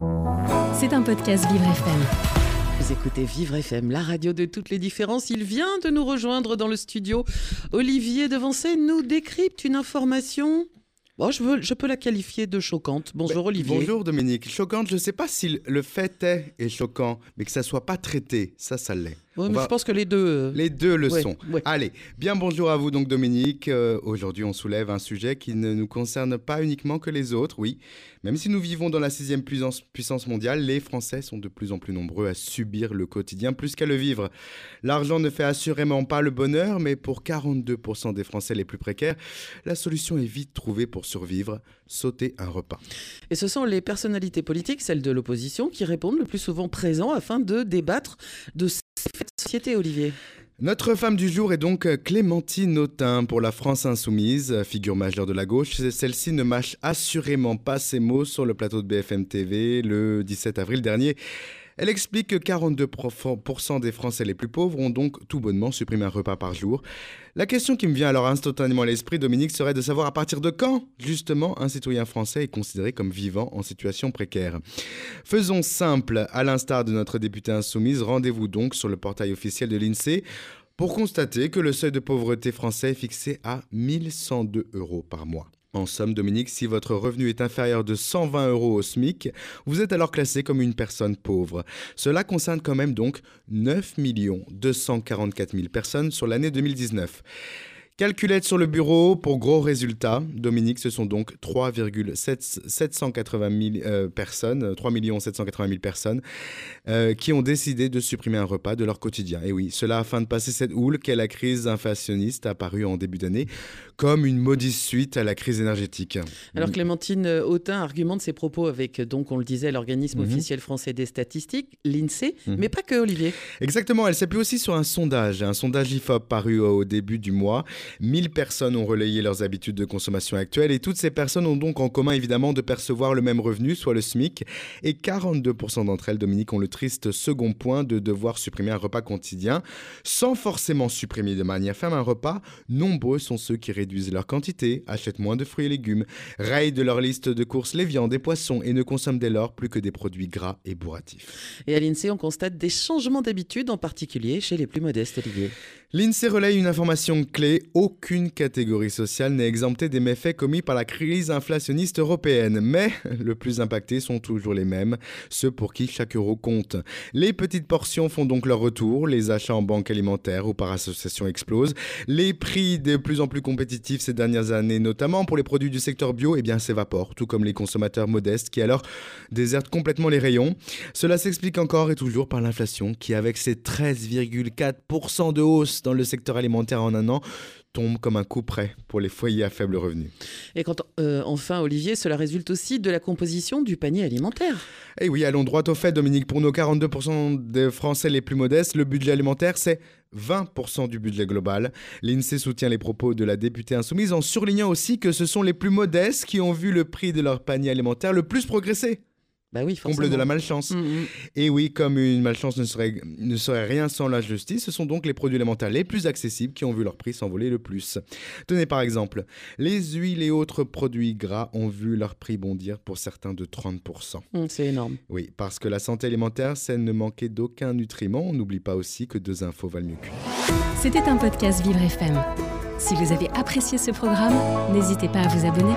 C'est un podcast Vivre FM. Vous écoutez Vivre FM, la radio de toutes les différences. Il vient de nous rejoindre dans le studio. Olivier Devancé nous décrypte une information. Oh, je, veux, je peux la qualifier de choquante. Bonjour Olivier. Bonjour Dominique. Choquante, je ne sais pas si le fait est, est choquant, mais que ça soit pas traité, ça, ça l'est. Mais va- je pense que les deux. euh, Les deux le Ouais, sont. ouais. Allez, bien bonjour à vous donc Dominique. Euh, Aujourd'hui, on soulève un sujet qui ne nous concerne pas uniquement que les autres, oui. Même si nous vivons dans la sixième puissance, puissance mondiale, les Français sont de plus en plus nombreux à subir le quotidien plus qu'à le vivre. L'argent ne fait assurément pas le bonheur, mais pour 42% des Français les plus précaires, la solution est vite trouvée pour survivre, sauter un repas. Et ce sont les personnalités politiques, celles de l'opposition, qui répondent le plus souvent présents afin de débattre de ces faits de Notre femme du jour est donc Clémentine Autain pour la France Insoumise, figure majeure de la gauche. Celle-ci ne mâche assurément pas ses mots sur le plateau de BFM TV le 17 avril dernier. Elle explique que 42% des Français les plus pauvres ont donc tout bonnement supprimé un repas par jour. La question qui me vient alors instantanément à l'esprit, Dominique, serait de savoir à partir de quand, justement, un citoyen français est considéré comme vivant en situation précaire. Faisons simple, à l'instar de notre députée insoumise, rendez-vous donc sur le portail officiel de l'INSEE pour constater que le seuil de pauvreté français est fixé à 1102 euros par mois. En somme, Dominique, si votre revenu est inférieur de 120 euros au SMIC, vous êtes alors classé comme une personne pauvre. Cela concerne quand même donc 9 244 000 personnes sur l'année 2019. Calculette sur le bureau pour gros résultats. Dominique, ce sont donc 3,780 000 euh, personnes, 3 780 000 personnes euh, qui ont décidé de supprimer un repas de leur quotidien. Et oui, cela afin de passer cette houle qu'est la crise inflationniste apparue en début d'année comme une maudite suite à la crise énergétique. Alors Clémentine Autain argumente ses propos avec, donc on le disait, l'organisme Mhm. officiel français des statistiques, l'INSEE, Mhm. mais pas que Olivier. Exactement, elle s'appuie aussi sur un sondage, un sondage IFOP paru au début du mois. 1000 personnes ont relayé leurs habitudes de consommation actuelles et toutes ces personnes ont donc en commun évidemment de percevoir le même revenu, soit le SMIC, et 42% d'entre elles, Dominique, ont le triste second point de devoir supprimer un repas quotidien. Sans forcément supprimer de manière ferme un repas, nombreux sont ceux qui réduisent leur quantité, achètent moins de fruits et légumes, rayent de leur liste de courses les viandes et poissons et ne consomment dès lors plus que des produits gras et bourratifs. Et à l'INSEE, on constate des changements d'habitude, en particulier chez les plus modestes, Olivier. L'INSEE relaye une information clé. Aucune catégorie sociale n'est exemptée des méfaits commis par la crise inflationniste européenne. Mais le plus impactés sont toujours les mêmes, ceux pour qui chaque euro compte. Les petites portions font donc leur retour, les achats en banque alimentaire ou par association explosent. Les prix de plus en plus compétitifs ces dernières années, notamment pour les produits du secteur bio, eh bien s'évaporent, tout comme les consommateurs modestes qui alors désertent complètement les rayons. Cela s'explique encore et toujours par l'inflation qui, avec ses 13,4% de hausse dans le secteur alimentaire en un an, tombe comme un coup près pour les foyers à faible revenu. Et quand, euh, enfin, Olivier, cela résulte aussi de la composition du panier alimentaire. Et oui, allons droit au fait, Dominique. Pour nos 42% des Français les plus modestes, le budget alimentaire, c'est 20% du budget global. L'INSEE soutient les propos de la députée insoumise en surlignant aussi que ce sont les plus modestes qui ont vu le prix de leur panier alimentaire le plus progresser. Bah oui, forcément. Comble de la malchance. Mm, mm. Et oui, comme une malchance ne serait, ne serait rien sans la justice, ce sont donc les produits alimentaires les plus accessibles qui ont vu leur prix s'envoler le plus. Tenez par exemple, les huiles et autres produits gras ont vu leur prix bondir pour certains de 30%. Mm, C'est énorme. Oui, parce que la santé alimentaire, c'est ne manquer d'aucun nutriment. On n'oublie pas aussi que deux infos valent mieux qu'une. C'était un podcast Vivre FM. Si vous avez apprécié ce programme, n'hésitez pas à vous abonner.